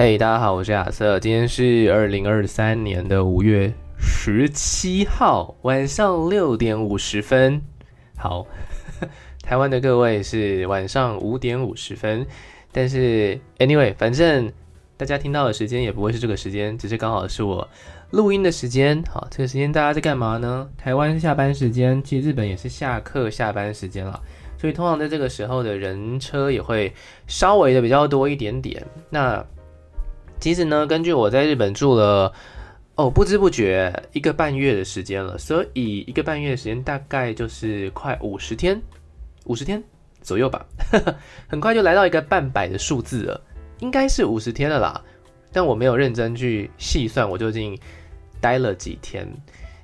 嘿大家好，我是亚瑟。今天是二零二三年的五月十七号晚上六点五十分。好，台湾的各位是晚上五点五十分，但是 anyway，反正大家听到的时间也不会是这个时间，只是刚好是我录音的时间。好，这个时间大家在干嘛呢？台湾下班时间，其实日本也是下课下班时间了，所以通常在这个时候的人车也会稍微的比较多一点点。那其实呢，根据我在日本住了哦，不知不觉一个半月的时间了，所以一个半月的时间大概就是快五十天，五十天左右吧，很快就来到一个半百的数字了，应该是五十天了啦。但我没有认真去细算我究竟待了几天。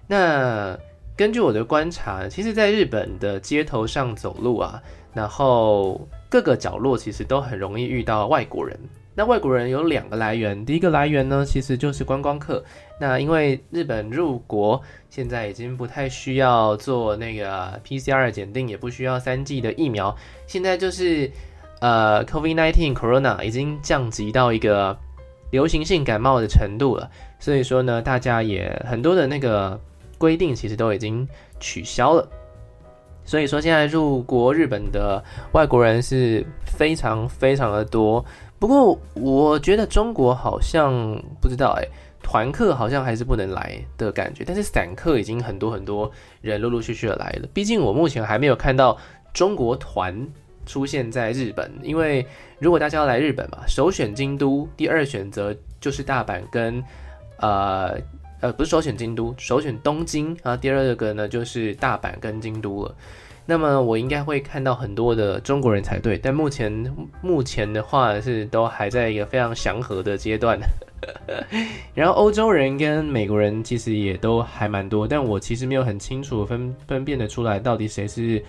那根据我的观察，其实在日本的街头上走路啊，然后各个角落其实都很容易遇到外国人。那外国人有两个来源，第一个来源呢，其实就是观光客。那因为日本入国现在已经不太需要做那个 PCR 检定，也不需要三剂的疫苗，现在就是呃 COVID-19 Corona 已经降级到一个流行性感冒的程度了，所以说呢，大家也很多的那个规定其实都已经取消了。所以说现在入国日本的外国人是非常非常的多。不过我觉得中国好像不知道哎，团客好像还是不能来的感觉，但是散客已经很多很多人陆陆续续的来了。毕竟我目前还没有看到中国团出现在日本，因为如果大家要来日本嘛，首选京都，第二选择就是大阪跟呃呃不是首选京都，首选东京啊，第二个呢就是大阪跟京都了。那么我应该会看到很多的中国人才对，但目前目前的话是都还在一个非常祥和的阶段。然后欧洲人跟美国人其实也都还蛮多，但我其实没有很清楚分分辨得出来到底谁是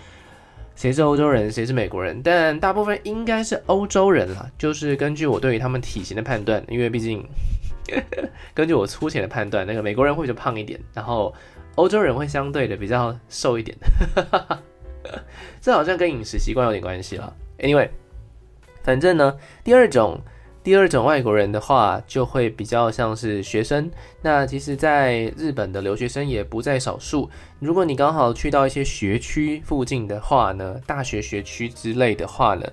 谁是欧洲人，谁是美国人。但大部分应该是欧洲人啦，就是根据我对于他们体型的判断，因为毕竟 根据我粗浅的判断，那个美国人会比较胖一点，然后欧洲人会相对的比较瘦一点。这好像跟饮食习惯有点关系了。Anyway，反正呢，第二种第二种外国人的话，就会比较像是学生。那其实，在日本的留学生也不在少数。如果你刚好去到一些学区附近的话呢，大学学区之类的话呢，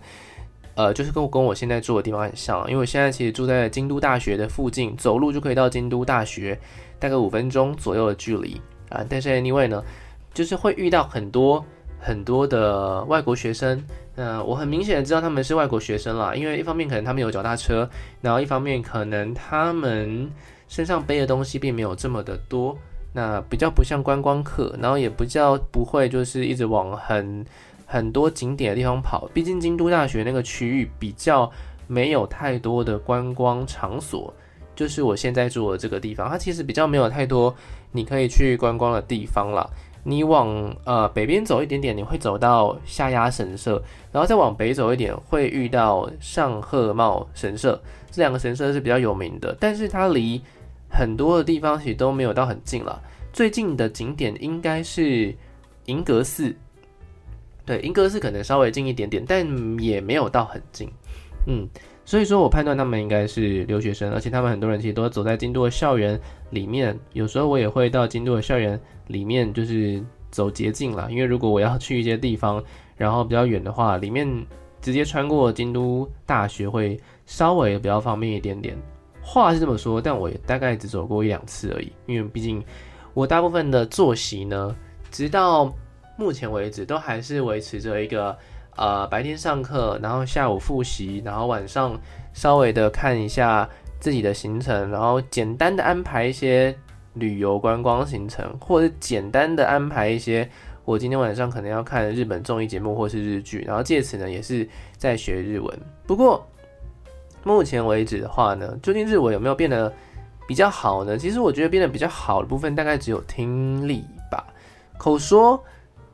呃，就是跟我跟我现在住的地方很像，因为我现在其实住在京都大学的附近，走路就可以到京都大学，大概五分钟左右的距离啊。但是 Anyway 呢，就是会遇到很多。很多的外国学生，那，我很明显的知道他们是外国学生啦，因为一方面可能他们有脚踏车，然后一方面可能他们身上背的东西并没有这么的多，那比较不像观光客，然后也比较不会就是一直往很很多景点的地方跑，毕竟京都大学那个区域比较没有太多的观光场所，就是我现在住的这个地方，它其实比较没有太多你可以去观光的地方啦。你往呃北边走一点点，你会走到下鸭神社，然后再往北走一点，会遇到上贺茂神社。这两个神社是比较有名的，但是它离很多的地方其实都没有到很近了。最近的景点应该是银阁寺，对，银阁寺可能稍微近一点点，但也没有到很近。嗯，所以说我判断他们应该是留学生，而且他们很多人其实都走在京都的校园里面。有时候我也会到京都的校园里面，就是走捷径啦，因为如果我要去一些地方，然后比较远的话，里面直接穿过京都大学会稍微比较方便一点点。话是这么说，但我也大概只走过一两次而已，因为毕竟我大部分的作息呢，直到目前为止都还是维持着一个。呃，白天上课，然后下午复习，然后晚上稍微的看一下自己的行程，然后简单的安排一些旅游观光行程，或者简单的安排一些我今天晚上可能要看日本综艺节目或是日剧，然后借此呢也是在学日文。不过目前为止的话呢，究竟日文有没有变得比较好呢？其实我觉得变得比较好的部分大概只有听力吧，口说。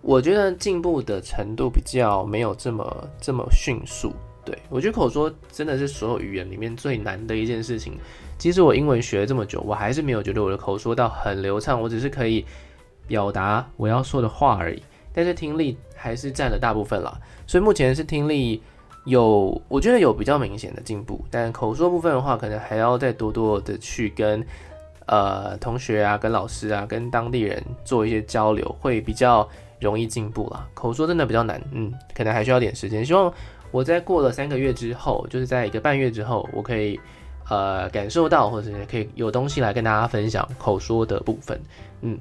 我觉得进步的程度比较没有这么这么迅速。对，我觉得口说真的是所有语言里面最难的一件事情。其实我英文学了这么久，我还是没有觉得我的口说到很流畅，我只是可以表达我要说的话而已。但是听力还是占了大部分啦，所以目前是听力有我觉得有比较明显的进步，但口说部分的话，可能还要再多多的去跟呃同学啊、跟老师啊、跟当地人做一些交流，会比较容易进步啦。口说真的比较难，嗯，可能还需要点时间。希望我在过了三个月之后，就是在一个半月之后，我可以呃感受到，或者是可以有东西来跟大家分享口说的部分。嗯，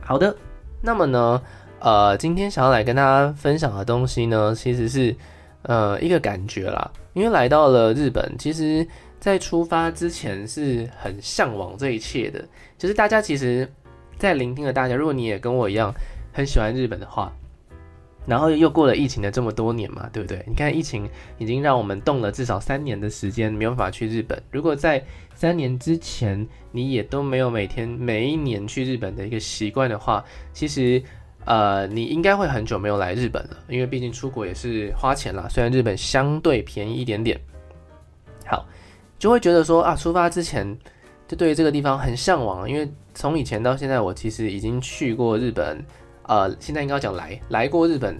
好的。那么呢，呃，今天想要来跟大家分享的东西呢，其实是呃一个感觉啦。因为来到了日本，其实在出发之前是很向往这一切的。就是大家其实，在聆听的大家，如果你也跟我一样很喜欢日本的话，然后又过了疫情的这么多年嘛，对不对？你看疫情已经让我们动了至少三年的时间，没有办法去日本。如果在三年之前你也都没有每天每一年去日本的一个习惯的话，其实呃你应该会很久没有来日本了，因为毕竟出国也是花钱啦。虽然日本相对便宜一点点，好，就会觉得说啊，出发之前就对于这个地方很向往，因为从以前到现在，我其实已经去过日本。呃，现在应该讲来来过日本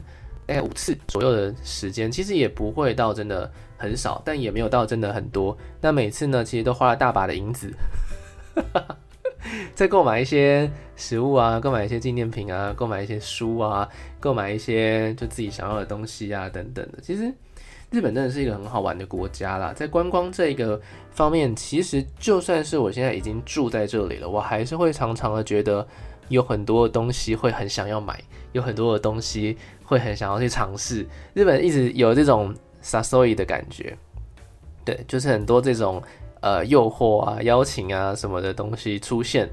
大概五次左右的时间，其实也不会到真的很少，但也没有到真的很多。那每次呢，其实都花了大把的银子，在购买一些食物啊，购买一些纪念品啊，购买一些书啊，购买一些就自己想要的东西啊，等等的。其实日本真的是一个很好玩的国家啦，在观光这个方面，其实就算是我现在已经住在这里了，我还是会常常的觉得。有很多东西会很想要买，有很多的东西会很想要去尝试。日本一直有这种诱い的感觉，对，就是很多这种呃诱惑啊、邀请啊什么的东西出现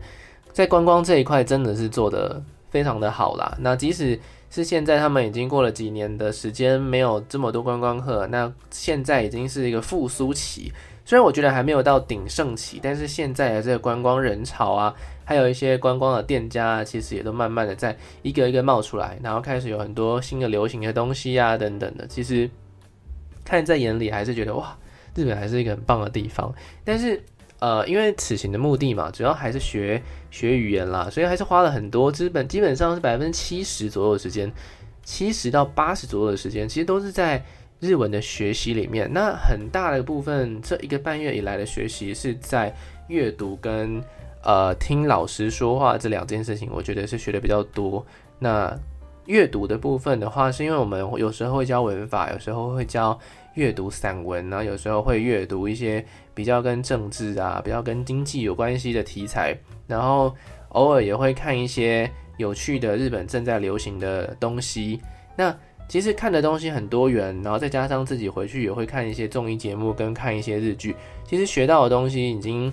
在观光这一块，真的是做得非常的好啦。那即使是现在他们已经过了几年的时间，没有这么多观光客，那现在已经是一个复苏期。虽然我觉得还没有到鼎盛期，但是现在的这个观光人潮啊，还有一些观光的店家啊，其实也都慢慢的在一个一个冒出来，然后开始有很多新的流行的东西啊等等的。其实看在眼里，还是觉得哇，日本还是一个很棒的地方。但是呃，因为此行的目的嘛，主要还是学学语言啦，所以还是花了很多资本，基本上是百分之七十左右的时间，七十到八十左右的时间，其实都是在。日文的学习里面，那很大的部分，这一个半月以来的学习是在阅读跟呃听老师说话这两件事情，我觉得是学的比较多。那阅读的部分的话，是因为我们有时候会教文法，有时候会教阅读散文，然后有时候会阅读一些比较跟政治啊、比较跟经济有关系的题材，然后偶尔也会看一些有趣的日本正在流行的东西。那其实看的东西很多元，然后再加上自己回去也会看一些综艺节目跟看一些日剧，其实学到的东西已经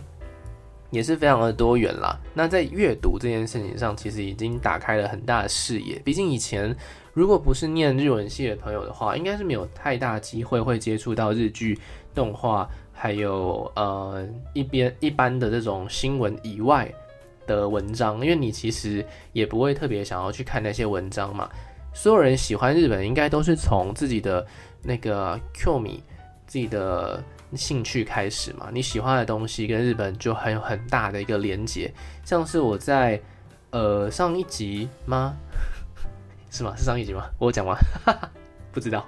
也是非常的多元啦。那在阅读这件事情上，其实已经打开了很大的视野。毕竟以前如果不是念日文系的朋友的话，应该是没有太大机会会接触到日剧、动画，还有呃一边一般的这种新闻以外的文章，因为你其实也不会特别想要去看那些文章嘛。所有人喜欢日本，应该都是从自己的那个 Q 米自己的兴趣开始嘛。你喜欢的东西跟日本就很有很大的一个连结。像是我在呃上一集吗？是吗？是上一集吗？我有讲吗？不知道。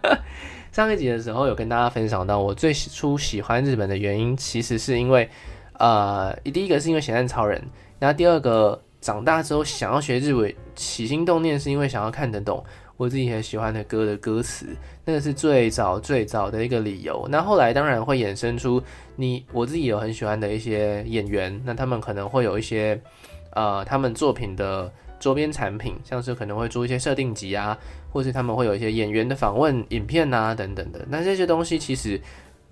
上一集的时候有跟大家分享到，我最初喜欢日本的原因，其实是因为呃，第一个是因为咸蛋超人，然后第二个。长大之后想要学日文，起心动念是因为想要看得懂我自己很喜欢的歌的歌词，那个是最早最早的一个理由。那后来当然会衍生出你我自己有很喜欢的一些演员，那他们可能会有一些呃他们作品的周边产品，像是可能会做一些设定集啊，或是他们会有一些演员的访问影片啊等等的。那这些东西其实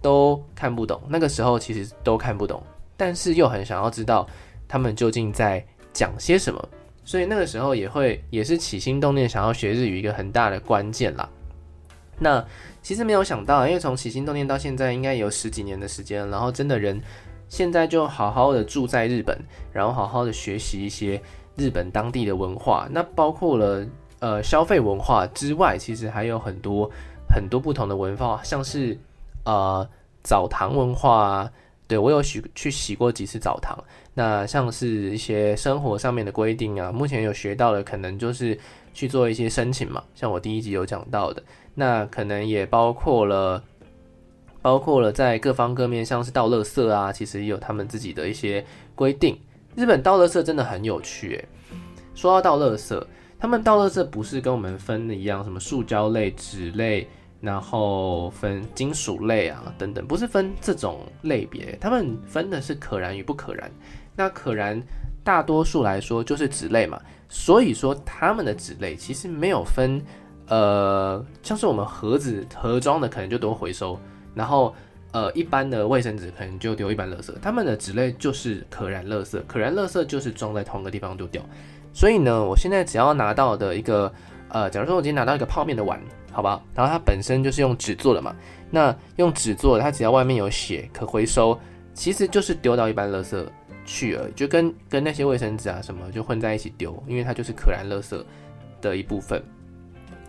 都看不懂，那个时候其实都看不懂，但是又很想要知道他们究竟在。讲些什么，所以那个时候也会也是起心动念想要学日语一个很大的关键啦。那其实没有想到，因为从起心动念到现在应该有十几年的时间，然后真的人现在就好好的住在日本，然后好好的学习一些日本当地的文化。那包括了呃消费文化之外，其实还有很多很多不同的文化，像是呃澡堂文化啊。对，我有洗去洗过几次澡堂。那像是一些生活上面的规定啊，目前有学到的，可能就是去做一些申请嘛。像我第一集有讲到的，那可能也包括了，包括了在各方各面，像是倒垃圾啊，其实也有他们自己的一些规定。日本倒垃圾真的很有趣，说到倒垃圾，他们倒垃圾不是跟我们分的一样，什么塑胶类、纸类。然后分金属类啊等等，不是分这种类别，他们分的是可燃与不可燃。那可燃大多数来说就是纸类嘛，所以说他们的纸类其实没有分，呃，像是我们盒子盒装的可能就都回收，然后呃一般的卫生纸可能就丢一般垃圾，他们的纸类就是可燃垃圾，可燃垃圾就是装在同个地方丢掉。所以呢，我现在只要拿到的一个，呃，假如说我今天拿到一个泡面的碗。好吧，然后它本身就是用纸做的嘛，那用纸做的，它只要外面有写可回收，其实就是丢到一般垃圾去而已，就跟跟那些卫生纸啊什么就混在一起丢，因为它就是可燃垃圾的一部分。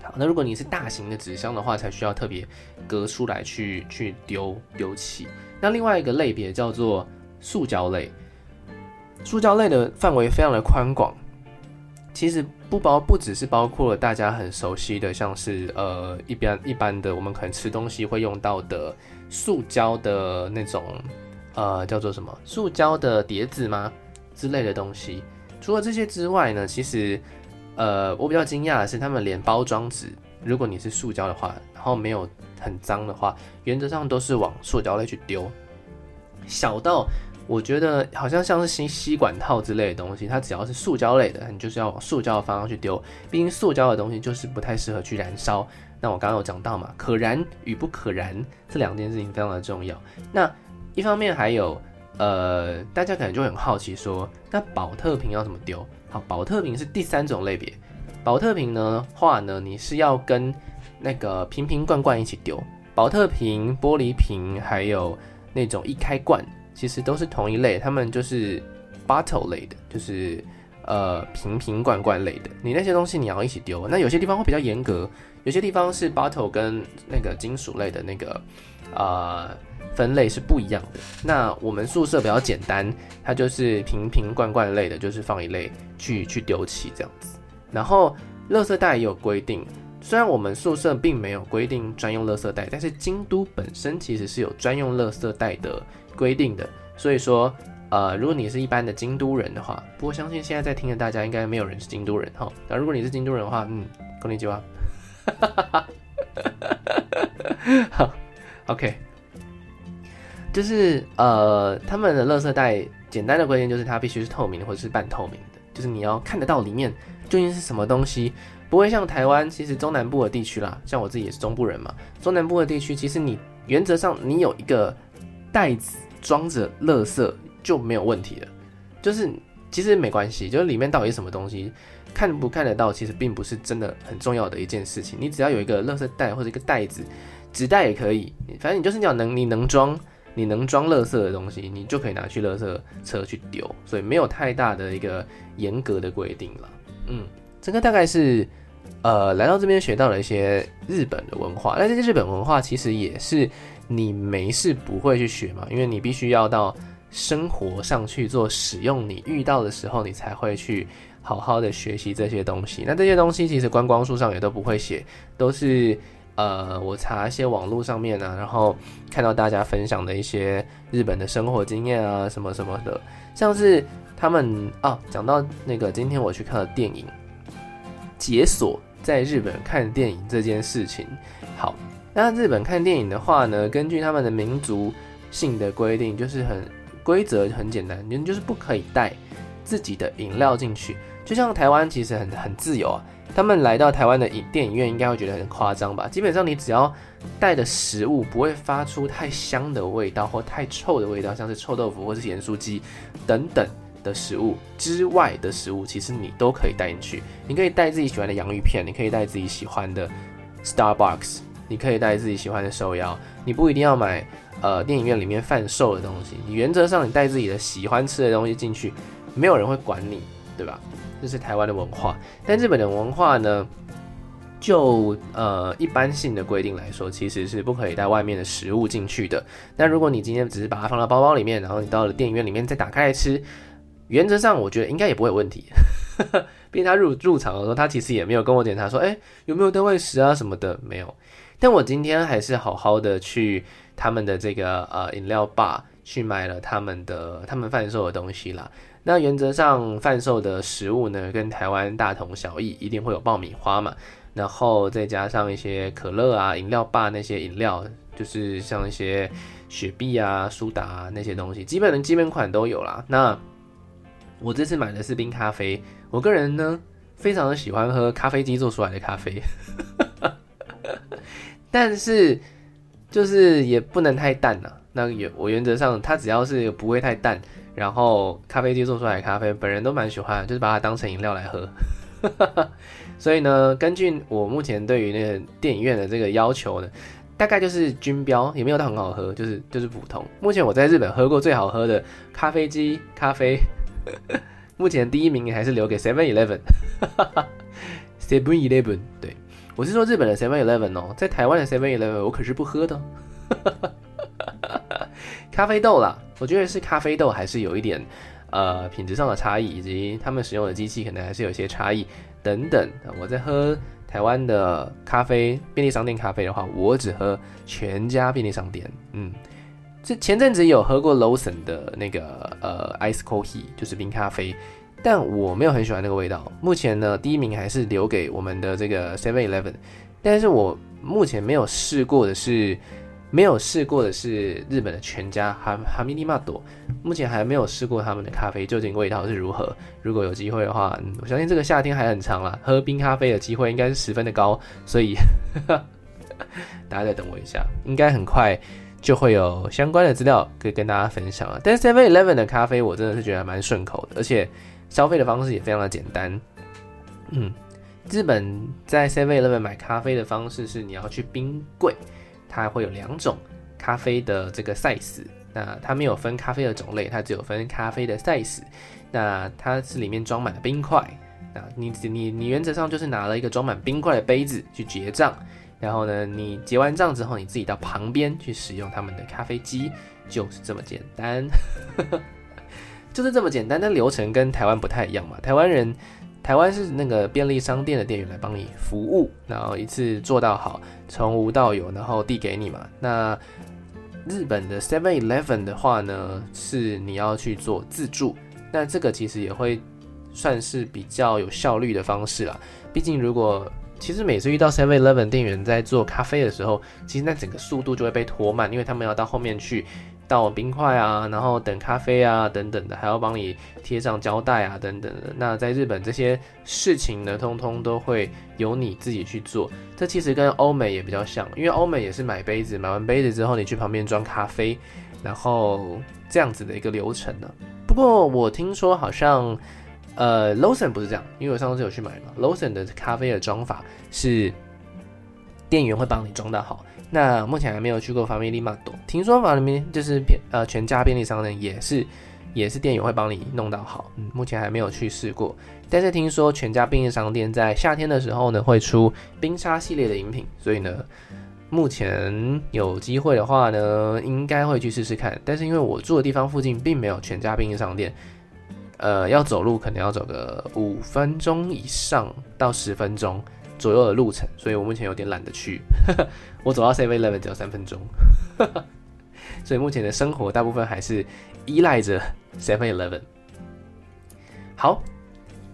好，那如果你是大型的纸箱的话，才需要特别隔出来去去丢丢弃。那另外一个类别叫做塑胶类，塑胶类的范围非常的宽广。其实不包不只是包括了大家很熟悉的，像是呃一般一般的我们可能吃东西会用到的塑胶的那种呃叫做什么塑胶的碟子吗之类的东西。除了这些之外呢，其实呃我比较惊讶的是，他们连包装纸，如果你是塑胶的话，然后没有很脏的话，原则上都是往塑胶类去丢，小到。我觉得好像像是吸吸管套之类的东西，它只要是塑胶类的，你就是要往塑胶的方向去丢。毕竟塑胶的东西就是不太适合去燃烧。那我刚刚有讲到嘛，可燃与不可燃这两件事情非常的重要。那一方面还有，呃，大家可能就很好奇说，那保特瓶要怎么丢？好，保特瓶是第三种类别。保特瓶呢话呢，你是要跟那个瓶瓶罐罐一起丢。保特瓶、玻璃瓶，还有那种易开罐。其实都是同一类，他们就是 bottle 类的，就是呃瓶瓶罐罐类的。你那些东西你要一起丢，那有些地方会比较严格，有些地方是 bottle 跟那个金属类的那个呃分类是不一样的。那我们宿舍比较简单，它就是瓶瓶罐罐类的，就是放一类去去丢弃这样子。然后垃圾袋也有规定，虽然我们宿舍并没有规定专用垃圾袋，但是京都本身其实是有专用垃圾袋的。规定的，所以说，呃，如果你是一般的京都人的话，不过相信现在在听的大家应该没有人是京都人哈。那如果你是京都人的话，嗯，恭喜你哈，好，OK，就是呃，他们的垃圾袋简单的规定就是它必须是透明或者是半透明的，就是你要看得到里面究竟是什么东西，不会像台湾，其实中南部的地区啦，像我自己也是中部人嘛，中南部的地区其实你原则上你有一个袋子。装着垃圾就没有问题了，就是其实没关系，就是里面到底什么东西，看不看得到，其实并不是真的很重要的一件事情。你只要有一个垃圾袋或者一个袋子，纸袋也可以，反正你就是你要能你能装你能装垃圾的东西，你就可以拿去垃圾车去丢，所以没有太大的一个严格的规定了。嗯，这个大概是呃来到这边学到了一些日本的文化，那这些日本文化其实也是。你没事不会去学嘛？因为你必须要到生活上去做使用，你遇到的时候，你才会去好好的学习这些东西。那这些东西其实观光书上也都不会写，都是呃，我查一些网络上面啊，然后看到大家分享的一些日本的生活经验啊，什么什么的，像是他们啊，讲到那个今天我去看了电影，解锁在日本看电影这件事情，好。那日本看电影的话呢，根据他们的民族性的规定，就是很规则很简单，你就是不可以带自己的饮料进去。就像台湾其实很很自由啊，他们来到台湾的影电影院应该会觉得很夸张吧？基本上你只要带的食物不会发出太香的味道或太臭的味道，像是臭豆腐或是盐酥鸡等等的食物之外的食物，其实你都可以带进去。你可以带自己喜欢的洋芋片，你可以带自己喜欢的 Starbucks。你可以带自己喜欢的手摇，你不一定要买呃电影院里面贩售的东西。你原则上你带自己的喜欢吃的东西进去，没有人会管你，对吧？这是台湾的文化。但日本的文化呢，就呃一般性的规定来说，其实是不可以带外面的食物进去的。那如果你今天只是把它放到包包里面，然后你到了电影院里面再打开来吃，原则上我觉得应该也不会有问题。毕竟他入入场的时候，他其实也没有跟我检查说，哎，有没有带外食啊什么的，没有。但我今天还是好好的去他们的这个呃饮料吧去买了他们的他们贩售的东西啦。那原则上贩售的食物呢，跟台湾大同小异，一定会有爆米花嘛。然后再加上一些可乐啊、饮料吧那些饮料，就是像一些雪碧啊、苏打啊那些东西，基本的基本款都有啦。那我这次买的是冰咖啡，我个人呢非常的喜欢喝咖啡机做出来的咖啡，但是就是也不能太淡了。那原我原则上它只要是不会太淡，然后咖啡机做出来的咖啡，本人都蛮喜欢，就是把它当成饮料来喝。所以呢，根据我目前对于那个电影院的这个要求呢，大概就是均标，也没有到很好喝，就是就是普通。目前我在日本喝过最好喝的咖啡机咖啡，目前第一名还是留给 Seven Eleven，Seven Eleven，对，我是说日本的 Seven Eleven 哦，在台湾的 Seven Eleven 我可是不喝的。咖啡豆啦，我觉得是咖啡豆还是有一点呃品质上的差异，以及他们使用的机器可能还是有些差异。等等，我在喝台湾的咖啡，便利商店咖啡的话，我只喝全家便利商店。嗯，这前阵子有喝过 Lawson 的那个呃 Ice Coffee，就是冰咖啡，但我没有很喜欢那个味道。目前呢，第一名还是留给我们的这个 Seven Eleven，但是我目前没有试过的是。没有试过的是日本的全家哈哈密利玛朵，目前还没有试过他们的咖啡究竟味道是如何。如果有机会的话，嗯，我相信这个夏天还很长啦，喝冰咖啡的机会应该是十分的高，所以 大家再等我一下，应该很快就会有相关的资料可以跟大家分享了。但 Seven Eleven 的咖啡我真的是觉得蛮顺口的，而且消费的方式也非常的简单。嗯，日本在 Seven Eleven 买咖啡的方式是你要去冰柜。它会有两种咖啡的这个 size，那它没有分咖啡的种类，它只有分咖啡的 size。那它是里面装满了冰块，那你你你原则上就是拿了一个装满冰块的杯子去结账，然后呢，你结完账之后，你自己到旁边去使用他们的咖啡机，就是这么简单，就是这么简单。但流程跟台湾不太一样嘛，台湾人。台湾是那个便利商店的店员来帮你服务，然后一次做到好，从无到有，然后递给你嘛。那日本的 Seven Eleven 的话呢，是你要去做自助，那这个其实也会算是比较有效率的方式啦。毕竟如果其实每次遇到 Seven Eleven 店员在做咖啡的时候，其实那整个速度就会被拖慢，因为他们要到后面去。倒冰块啊，然后等咖啡啊，等等的，还要帮你贴上胶带啊，等等的。那在日本这些事情呢，通通都会由你自己去做。这其实跟欧美也比较像，因为欧美也是买杯子，买完杯子之后，你去旁边装咖啡，然后这样子的一个流程呢。不过我听说好像，呃，Lawson 不是这样，因为我上次有去买嘛，Lawson 的咖啡的装法是店员会帮你装到好。那目前还没有去过 Family Mart，听说法里面就是便呃全家便利商店也是也是店员会帮你弄到好，嗯，目前还没有去试过，但是听说全家便利商店在夏天的时候呢会出冰沙系列的饮品，所以呢目前有机会的话呢应该会去试试看，但是因为我住的地方附近并没有全家便利商店，呃要走路可能要走个五分钟以上到十分钟。左右的路程，所以我目前有点懒得去。我走到 Seven Eleven 只要三分钟，所以目前的生活大部分还是依赖着 Seven Eleven。好，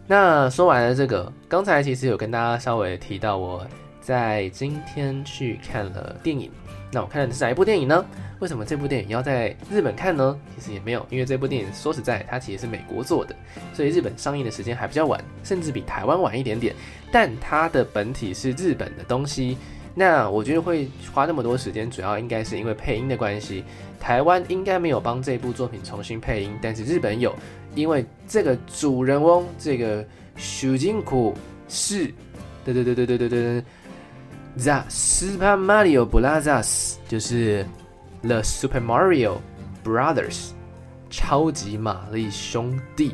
那说完了这个，刚才其实有跟大家稍微提到，我在今天去看了电影。那我看的是哪一部电影呢？为什么这部电影要在日本看呢？其实也没有，因为这部电影说实在，它其实是美国做的，所以日本上映的时间还比较晚，甚至比台湾晚一点点。但它的本体是日本的东西，那我觉得会花那么多时间，主要应该是因为配音的关系。台湾应该没有帮这部作品重新配音，但是日本有，因为这个主人翁这个主人公是，对对对对对对对，The Super Mario Brothers 就是 The Super Mario Brothers 超级玛丽兄弟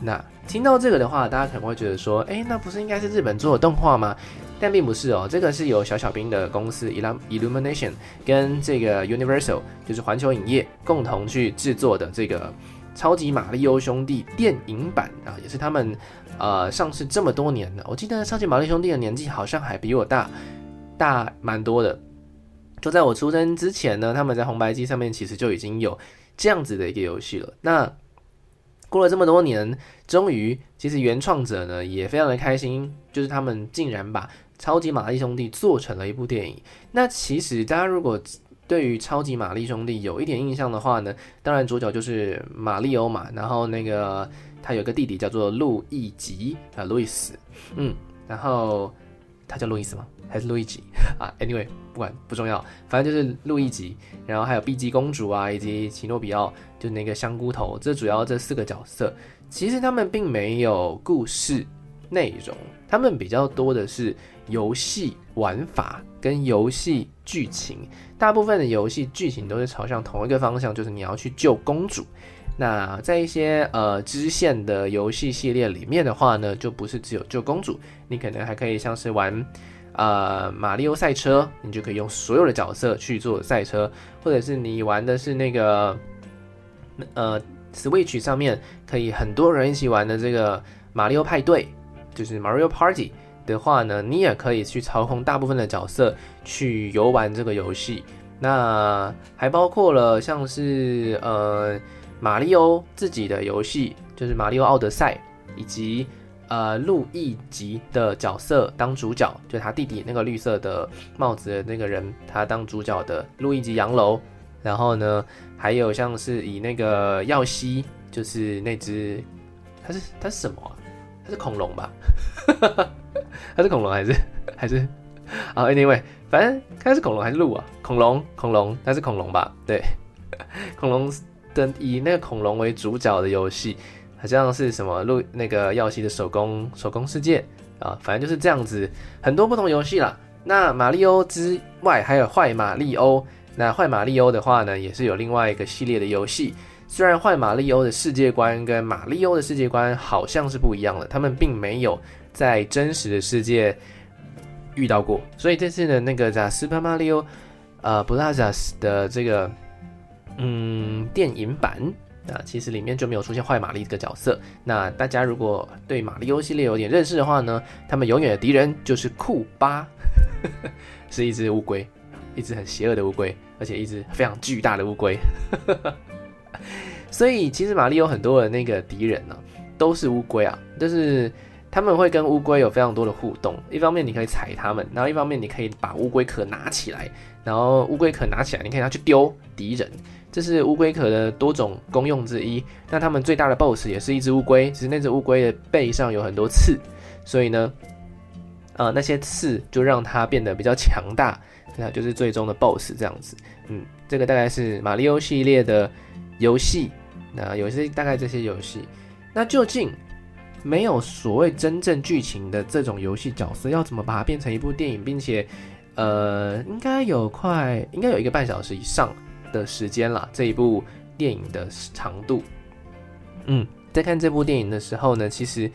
那听到这个的话，大家可能会觉得说，哎，那不是应该是日本做的动画吗？但并不是哦，这个是由小小兵的公司 Illumination 跟这个 Universal，就是环球影业共同去制作的这个超级玛利欧兄弟电影版啊，也是他们呃上市这么多年了。我记得超级玛利兄弟的年纪好像还比我大大蛮多的，就在我出生之前呢，他们在红白机上面其实就已经有这样子的一个游戏了。那过了这么多年，终于其实原创者呢也非常的开心，就是他们竟然把超级玛丽兄弟做成了一部电影。那其实大家如果对于超级玛丽兄弟有一点印象的话呢，当然主角就是玛丽欧嘛，然后那个他有个弟弟叫做路易吉啊，路易斯，嗯，然后他叫路易斯吗？还是路易吉啊？Anyway，不管不重要，反正就是路易吉。然后还有碧姬公主啊，以及奇诺比奥，就那个香菇头，这主要这四个角色，其实他们并没有故事内容，他们比较多的是。游戏玩法跟游戏剧情，大部分的游戏剧情都是朝向同一个方向，就是你要去救公主。那在一些呃支线的游戏系列里面的话呢，就不是只有救公主，你可能还可以像是玩呃马里奥赛车，你就可以用所有的角色去做赛车，或者是你玩的是那个呃 Switch 上面可以很多人一起玩的这个马里奥派对，就是 Mario Party。的话呢，你也可以去操控大部分的角色去游玩这个游戏。那还包括了像是呃马里欧自己的游戏，就是马里奥奥德赛，以及呃路易吉的角色当主角，就他弟弟那个绿色的帽子的那个人，他当主角的路易吉洋楼。然后呢，还有像是以那个耀西，就是那只，它是它是什么啊？它是恐龙吧？它是恐龙还是还是啊？Anyway，反正它是恐龙还是鹿啊？恐龙，恐龙，它是恐龙吧？对，恐龙的以那个恐龙为主角的游戏，好像是什么路那个耀西的手工手工世界啊，反正就是这样子，很多不同游戏啦。那马里欧之外还有坏马里欧，那坏马里欧的话呢，也是有另外一个系列的游戏。虽然坏马里欧的世界观跟马里欧的世界观好像是不一样的，他们并没有。在真实的世界遇到过，所以这次的那个《Super Mario》呃，Bros. 的这个嗯电影版那，其实里面就没有出现坏玛丽这个角色。那大家如果对马里欧系列有点认识的话呢，他们永远的敌人就是库巴，是一只乌龟，一只很邪恶的乌龟，而且一只非常巨大的乌龟。所以其实马里欧很多的那个敌人呢、都是乌龟啊，就是。他们会跟乌龟有非常多的互动，一方面你可以踩它们，然后一方面你可以把乌龟壳拿起来，然后乌龟壳拿起来，你可以拿去丢敌人，这是乌龟壳的多种功用之一。那他们最大的 BOSS 也是一只乌龟，只是那只乌龟的背上有很多刺，所以呢，呃，那些刺就让它变得比较强大，那就是最终的 BOSS 这样子。嗯，这个大概是马里奥系列的游戏，那有些大概这些游戏，那究竟？没有所谓真正剧情的这种游戏角色，要怎么把它变成一部电影，并且，呃，应该有快，应该有一个半小时以上的时间了。这一部电影的长度，嗯，在看这部电影的时候呢，其实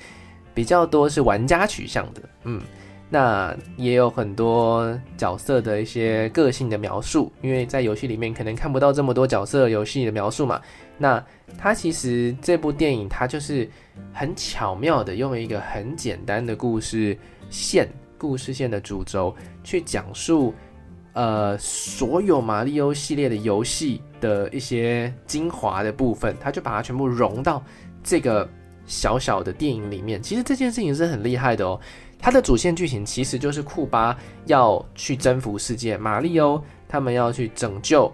比较多是玩家取向的，嗯，那也有很多角色的一些个性的描述，因为在游戏里面可能看不到这么多角色游戏的描述嘛。那它其实这部电影，它就是很巧妙的用一个很简单的故事线、故事线的主轴去讲述，呃，所有马里欧系列的游戏的一些精华的部分，他就把它全部融到这个小小的电影里面。其实这件事情是很厉害的哦。它的主线剧情其实就是库巴要去征服世界，马里欧他们要去拯救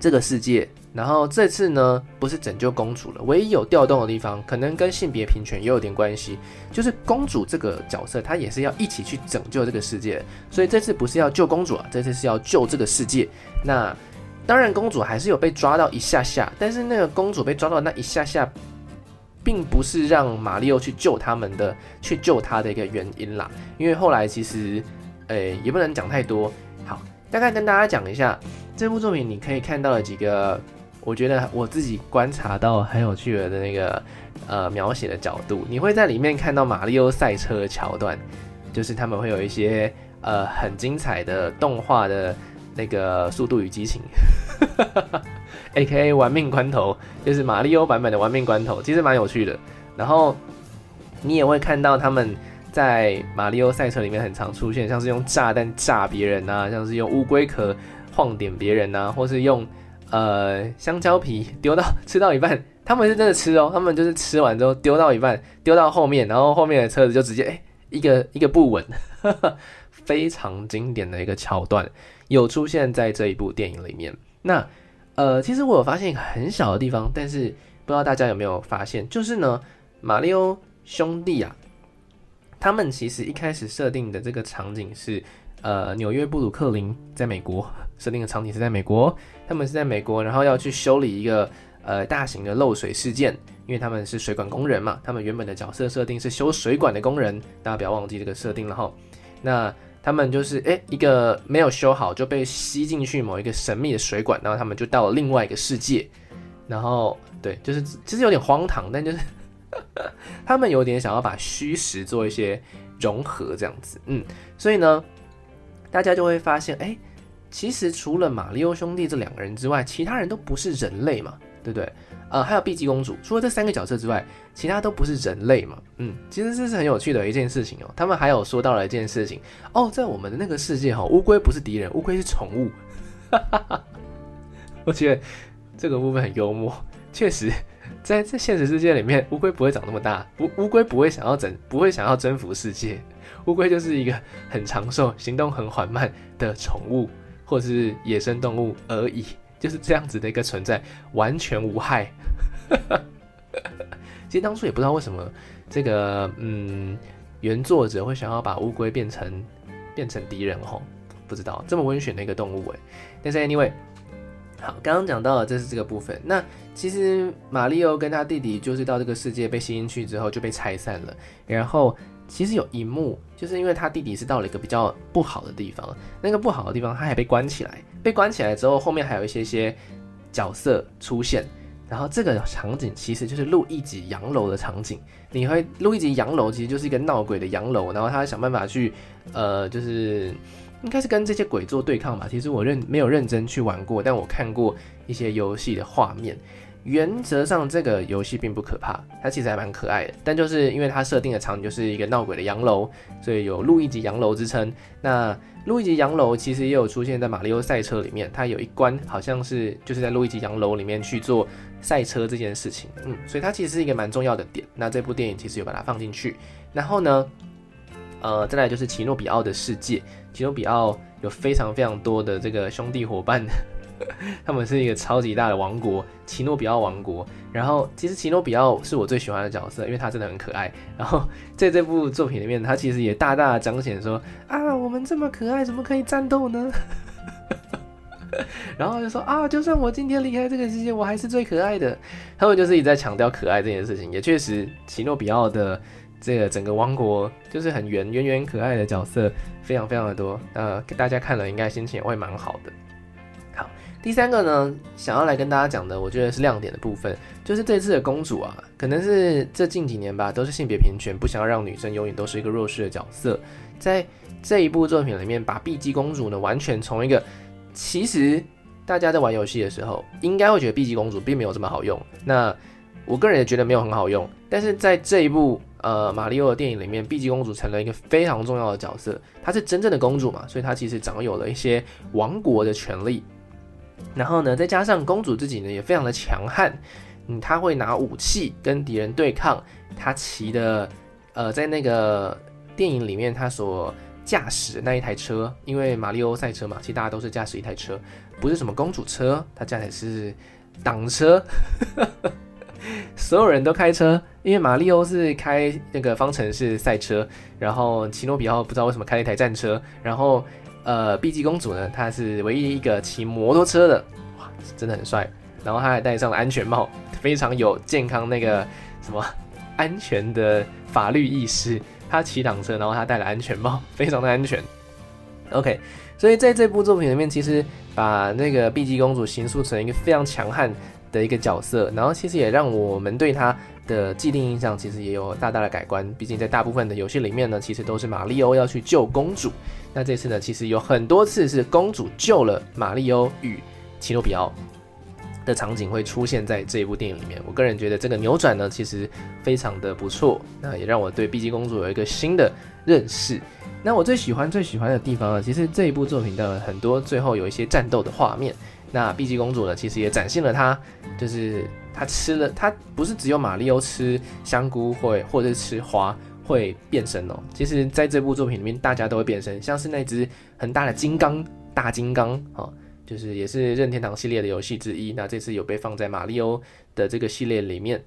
这个世界。然后这次呢，不是拯救公主了，唯一有调动的地方，可能跟性别平权也有点关系，就是公主这个角色，她也是要一起去拯救这个世界，所以这次不是要救公主啊，这次是要救这个世界。那当然，公主还是有被抓到一下下，但是那个公主被抓到那一下下，并不是让马里奥去救他们的，去救他的一个原因啦。因为后来其实，诶，也不能讲太多。好，大概跟大家讲一下这部作品，你可以看到了几个。我觉得我自己观察到很有趣的那个呃描写的角度，你会在里面看到马里欧赛车的桥段，就是他们会有一些呃很精彩的动画的那个《速度与激情》，A.K.A. 玩命关头，就是马里欧版本的玩命关头，其实蛮有趣的。然后你也会看到他们在马里欧赛车里面很常出现，像是用炸弹炸别人啊，像是用乌龟壳晃点别人啊，或是用。呃，香蕉皮丢到吃到一半，他们是真的吃哦，他们就是吃完之后丢到一半，丢到后面，然后后面的车子就直接哎、一个一个不稳，非常经典的一个桥段，有出现在这一部电影里面。那呃，其实我有发现一个很小的地方，但是不知道大家有没有发现，就是呢，马里欧兄弟啊，他们其实一开始设定的这个场景是。呃，纽约布鲁克林在美国设定的场景是在美国，他们是在美国，然后要去修理一个呃大型的漏水事件，因为他们是水管工人嘛，他们原本的角色设定是修水管的工人，大家不要忘记这个设定了哈。那他们就是诶一个没有修好就被吸进去某一个神秘的水管，然后他们就到了另外一个世界，然后对，就是其实有点荒唐，但就是 他们有点想要把虚实做一些融合这样子，嗯，所以呢。大家就会发现，哎，其实除了马里欧兄弟这两个人之外，其他人都不是人类嘛，对不对？呃，还有碧姬公主，除了这三个角色之外，其他都不是人类嘛。嗯，其实这是很有趣的一件事情哦。他们还有说到了一件事情哦，在我们的那个世界哈，乌龟不是敌人，乌龟是宠物。哈哈哈，我觉得这个部分很幽默，确实，在这现实世界里面，乌龟不会长那么大，乌乌龟不会想要整，不会想要征服世界。乌龟就是一个很长寿、行动很缓慢的宠物，或是野生动物而已，就是这样子的一个存在，完全无害。其实当初也不知道为什么这个嗯原作者会想要把乌龟变成变成敌人吼，不知道这么温驯的一个动物诶。但是 anyway，好，刚刚讲到了这是这个部分。那其实马里欧跟他弟弟就是到这个世界被吸进去之后就被拆散了，然后。其实有一幕，就是因为他弟弟是到了一个比较不好的地方，那个不好的地方他还被关起来。被关起来之后，后面还有一些些角色出现，然后这个场景其实就是录一集洋楼的场景。你会录一集洋楼其实就是一个闹鬼的洋楼，然后他想办法去，呃，就是应该是跟这些鬼做对抗吧。其实我认没有认真去玩过，但我看过一些游戏的画面。原则上，这个游戏并不可怕，它其实还蛮可爱的。但就是因为它设定的场景就是一个闹鬼的洋楼，所以有路易吉洋楼之称。那路易吉洋楼其实也有出现在马里欧赛车里面，它有一关好像是就是在路易吉洋楼里面去做赛车这件事情。嗯，所以它其实是一个蛮重要的点。那这部电影其实有把它放进去。然后呢，呃，再来就是奇诺比奥的世界，奇诺比奥有非常非常多的这个兄弟伙伴。他们是一个超级大的王国，奇诺比奥王国。然后，其实奇诺比奥是我最喜欢的角色，因为他真的很可爱。然后，在这部作品里面，他其实也大大的彰显说：啊，我们这么可爱，怎么可以战斗呢？然后就说：啊，就算我今天离开这个世界，我还是最可爱的。他们就是一直在强调可爱这件事情。也确实，奇诺比奥的这个整个王国就是很圆圆圆可爱的角色，非常非常的多。呃，大家看了应该心情也会蛮好的。第三个呢，想要来跟大家讲的，我觉得是亮点的部分，就是这次的公主啊，可能是这近几年吧，都是性别平权，不想要让女生永远都是一个弱势的角色。在这一部作品里面，把碧姬公主呢，完全从一个其实大家在玩游戏的时候，应该会觉得碧姬公主并没有这么好用。那我个人也觉得没有很好用，但是在这一部呃马里奥的电影里面，碧姬公主成了一个非常重要的角色，她是真正的公主嘛，所以她其实掌有了一些王国的权利。然后呢，再加上公主自己呢也非常的强悍，嗯，她会拿武器跟敌人对抗。她骑的，呃，在那个电影里面，她所驾驶的那一台车，因为马里欧赛车嘛，其实大家都是驾驶一台车，不是什么公主车，她驾驶是挡车，所有人都开车，因为马里欧是开那个方程式赛车，然后奇诺比奥不知道为什么开了一台战车，然后。呃，碧姬公主呢，她是唯一一个骑摩托车的，哇，真的很帅。然后她还戴上了安全帽，非常有健康那个什么安全的法律意识。她骑挡车，然后她戴了安全帽，非常的安全。OK，所以在这部作品里面，其实把那个碧姬公主形塑成一个非常强悍，的一个角色，然后其实也让我们对她的既定印象其实也有大大的改观。毕竟在大部分的游戏里面呢，其实都是马里欧要去救公主，那这次呢，其实有很多次是公主救了马里欧与奇诺比奥的场景会出现在这一部电影里面。我个人觉得这个扭转呢，其实非常的不错，那也让我对碧姬公主有一个新的认识。那我最喜欢最喜欢的地方呢，其实这一部作品的很多最后有一些战斗的画面。那碧姬公主呢，其实也展现了她，就是她吃了，她不是只有马里欧吃香菇会或者是吃花会变身哦。其实在这部作品里面，大家都会变身，像是那只很大的金刚大金刚哦，就是也是任天堂系列的游戏之一。那这次有被放在马里欧的这个系列里面。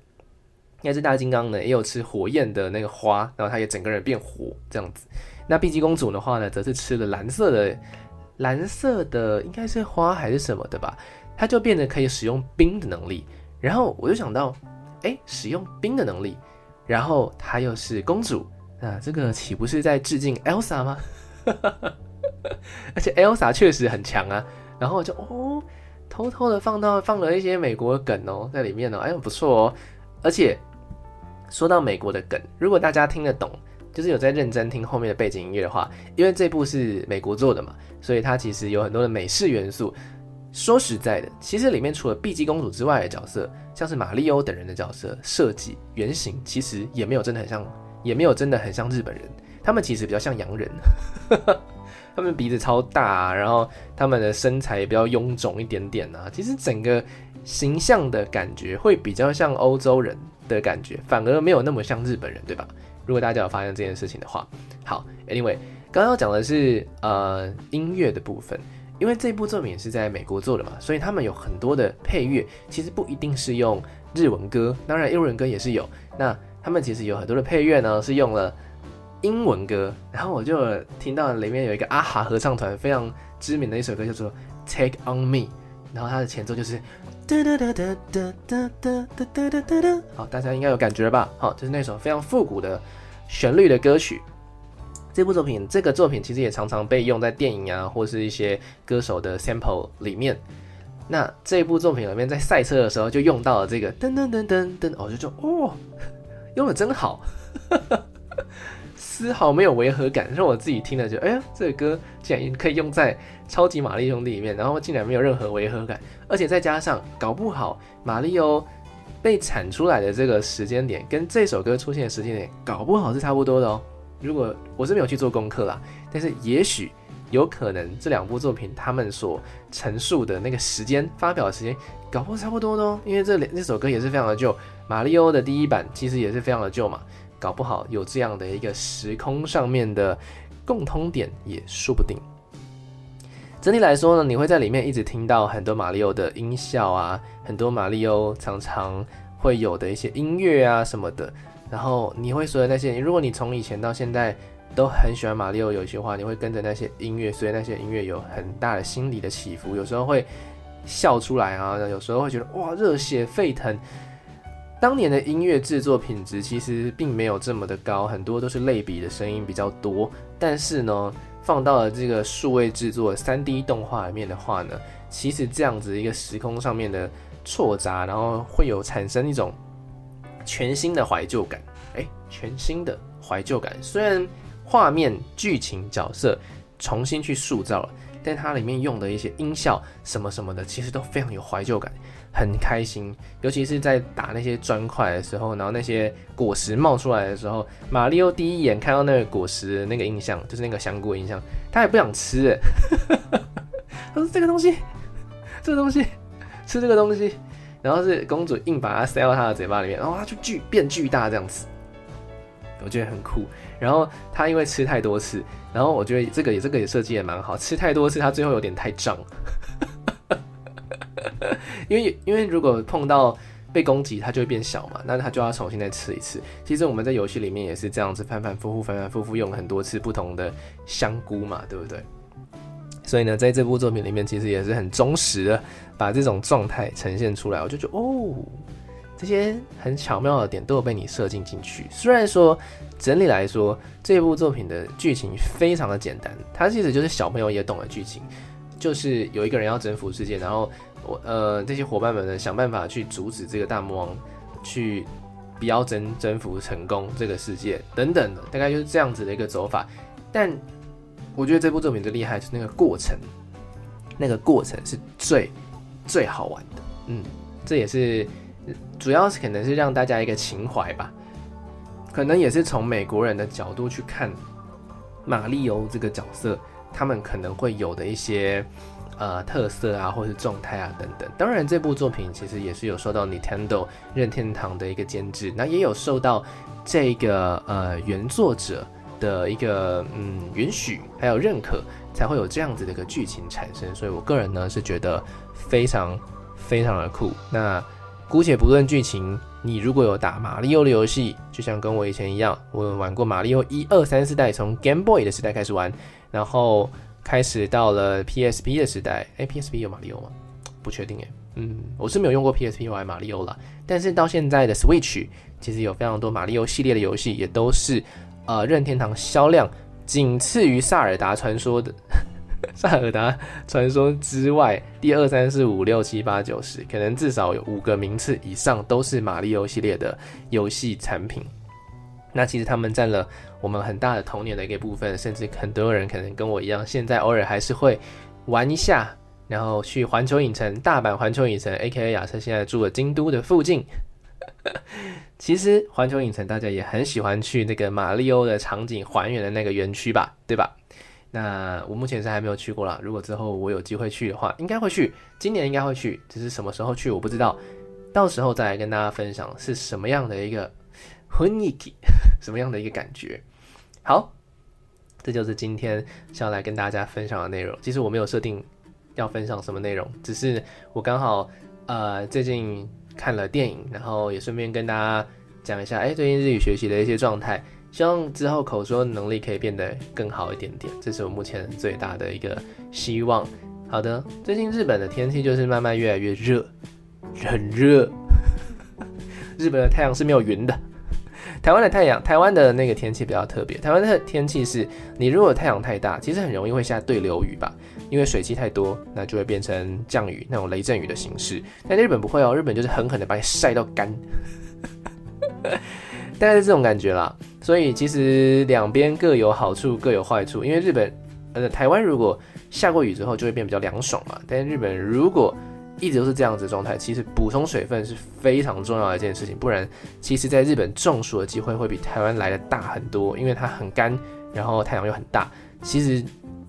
那只大金刚呢，也有吃火焰的那个花，然后它也整个人变火这样子。那碧姬公主的话呢，则是吃了蓝色的，蓝色的应该是花还是什么的吧，它就变得可以使用冰的能力。然后我就想到，哎，使用冰的能力，然后她又是公主，那这个岂不是在致敬 Elsa 吗？而且 Elsa 确实很强啊。然后我就哦，偷偷的放到放了一些美国梗哦在里面哦，哎，不错哦。而且说到美国的梗，如果大家听得懂。就是有在认真听后面的背景音乐的话，因为这部是美国做的嘛，所以它其实有很多的美式元素。说实在的，其实里面除了碧姬公主之外的角色，像是马里欧等人的角色设计原型，其实也没有真的很像，也没有真的很像日本人。他们其实比较像洋人，他们鼻子超大啊，然后他们的身材也比较臃肿一点点啊。其实整个形象的感觉会比较像欧洲人的感觉，反而没有那么像日本人，对吧？如果大家有发现这件事情的话，好，Anyway，刚刚讲的是呃音乐的部分，因为这部作品是在美国做的嘛，所以他们有很多的配乐，其实不一定是用日文歌，当然英文歌也是有。那他们其实有很多的配乐呢，是用了英文歌，然后我就听到里面有一个阿哈合唱团非常知名的一首歌叫做《Take on Me》，然后它的前奏就是。哒哒哒哒哒哒哒哒哒哒哒，好，大家应该有感觉吧？好，就是那首非常复古的旋律的歌曲。这部作品，这个作品其实也常常被用在电影啊，或是一些歌手的 sample 里面。那这部作品里面，在赛车的时候就用到了这个噔噔噔噔噔，我就说哦，用的真好。丝毫没有违和感，让我自己听了就，哎呀，这个歌竟然可以用在超级玛丽兄弟里面，然后竟然没有任何违和感，而且再加上搞不好玛丽欧被产出来的这个时间点跟这首歌出现的时间点搞不好是差不多的哦。如果我是没有去做功课啦，但是也许有可能这两部作品他们所陈述的那个时间发表的时间搞不好差不多的哦，因为这这首歌也是非常的旧，玛丽欧的第一版其实也是非常的旧嘛。搞不好有这样的一个时空上面的共通点也说不定。整体来说呢，你会在里面一直听到很多马里奥的音效啊，很多马里奥常常会有的一些音乐啊什么的。然后你会随着那些，如果你从以前到现在都很喜欢马里奥游戏的话，你会跟着那些音乐，随着那些音乐有很大的心理的起伏，有时候会笑出来啊，有时候会觉得哇热血沸腾。当年的音乐制作品质其实并没有这么的高，很多都是类比的声音比较多。但是呢，放到了这个数位制作三 D 动画里面的话呢，其实这样子一个时空上面的错杂，然后会有产生一种全新的怀旧感。诶，全新的怀旧感。虽然画面、剧情、角色重新去塑造了，但它里面用的一些音效什么什么的，其实都非常有怀旧感。很开心，尤其是在打那些砖块的时候，然后那些果实冒出来的时候，马里奥第一眼看到那个果实的那个印象，就是那个香菇印象，他也不想吃，哎，他说这个东西，这个东西，吃这个东西，然后是公主硬把它塞到他的嘴巴里面，然后他就巨变巨大这样子，我觉得很酷。然后他因为吃太多次，然后我觉得这个也这个也设计也蛮好，吃太多次他最后有点太胀。因为因为如果碰到被攻击，它就会变小嘛，那它就要重新再吃一次。其实我们在游戏里面也是这样子，反反复复，反反复复用很多次不同的香菇嘛，对不对？所以呢，在这部作品里面，其实也是很忠实的把这种状态呈现出来。我就觉得哦，这些很巧妙的点都有被你设计进去。虽然说整体来说，这部作品的剧情非常的简单，它其实就是小朋友也懂的剧情，就是有一个人要征服世界，然后。我呃这些伙伴们呢想办法去阻止这个大魔王去不要征征服成功这个世界等等的，大概就是这样子的一个走法。但我觉得这部作品最厉害是那个过程，那个过程是最最好玩的。嗯，这也是主要是可能是让大家一个情怀吧。可能也是从美国人的角度去看马里欧这个角色，他们可能会有的一些呃特色啊，或是状态啊等等。当然，这部作品其实也是有受到 Nintendo 任天堂的一个监制，那也有受到这个呃原作者的一个嗯允许还有认可，才会有这样子的一个剧情产生。所以我个人呢是觉得非常非常的酷。那姑且不论剧情。你如果有打马里奥的游戏，就像跟我以前一样，我有玩过马里奥一二三四代，从 Game Boy 的时代开始玩，然后开始到了 PSP 的时代。哎，PSP 有马里奥吗？不确定哎。嗯，我是没有用过 PSP 玩马里奥啦。但是到现在的 Switch，其实有非常多马里奥系列的游戏，也都是呃任天堂销量仅次于萨尔达传说的。萨尔达传说之外，第二、三、四、五、六、七、八、九、十，可能至少有五个名次以上都是马里奥系列的游戏产品。那其实他们占了我们很大的童年的一个部分，甚至很多人可能跟我一样，现在偶尔还是会玩一下，然后去环球影城、大阪环球影城，A.K.A. 亚瑟现在住的京都的附近。其实环球影城大家也很喜欢去那个马里奥的场景还原的那个园区吧，对吧？那我目前是还没有去过啦，如果之后我有机会去的话，应该会去。今年应该会去，只是什么时候去我不知道。到时候再来跟大家分享是什么样的一个雰囲気，什么样的一个感觉。好，这就是今天想要来跟大家分享的内容。其实我没有设定要分享什么内容，只是我刚好呃最近看了电影，然后也顺便跟大家讲一下，哎，最近日语学习的一些状态。希望之后口说能力可以变得更好一点点，这是我目前最大的一个希望。好的，最近日本的天气就是慢慢越来越热，很热。日本的太阳是没有云的，台湾的太阳，台湾的那个天气比较特别。台湾的天气是，你如果太阳太大，其实很容易会下对流雨吧，因为水汽太多，那就会变成降雨那种雷阵雨的形式。但日本不会哦，日本就是狠狠的把你晒到干，大概是这种感觉啦。所以其实两边各有好处，各有坏处。因为日本，呃，台湾如果下过雨之后就会变比较凉爽嘛。但日本如果一直都是这样子的状态，其实补充水分是非常重要的一件事情。不然，其实在日本中暑的机会会比台湾来的大很多，因为它很干，然后太阳又很大。其实，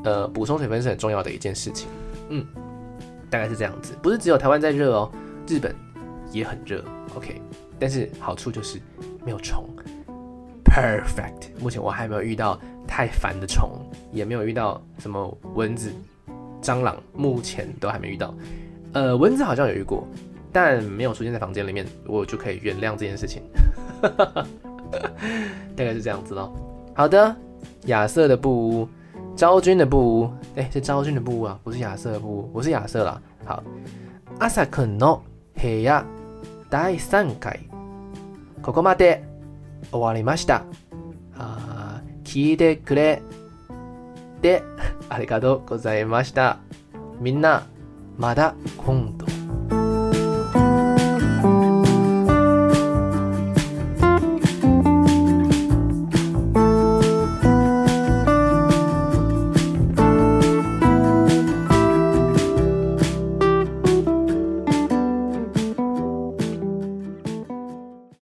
呃，补充水分是很重要的一件事情。嗯，大概是这样子。不是只有台湾在热哦，日本也很热。OK，但是好处就是没有虫。Perfect。目前我还没有遇到太烦的虫，也没有遇到什么蚊子、蟑螂，目前都还没遇到。呃，蚊子好像有遇过，但没有出现在房间里面，我就可以原谅这件事情。大概是这样子咯。好的，亚瑟的布屋，昭君的布屋，哎，是昭君的布屋啊，不是亚瑟的布屋，我是亚瑟啦。好，阿萨克诺黑亚第三回，ここまで。终わりました。あ闻いてくれてありがとうございました。みんな、 まだ今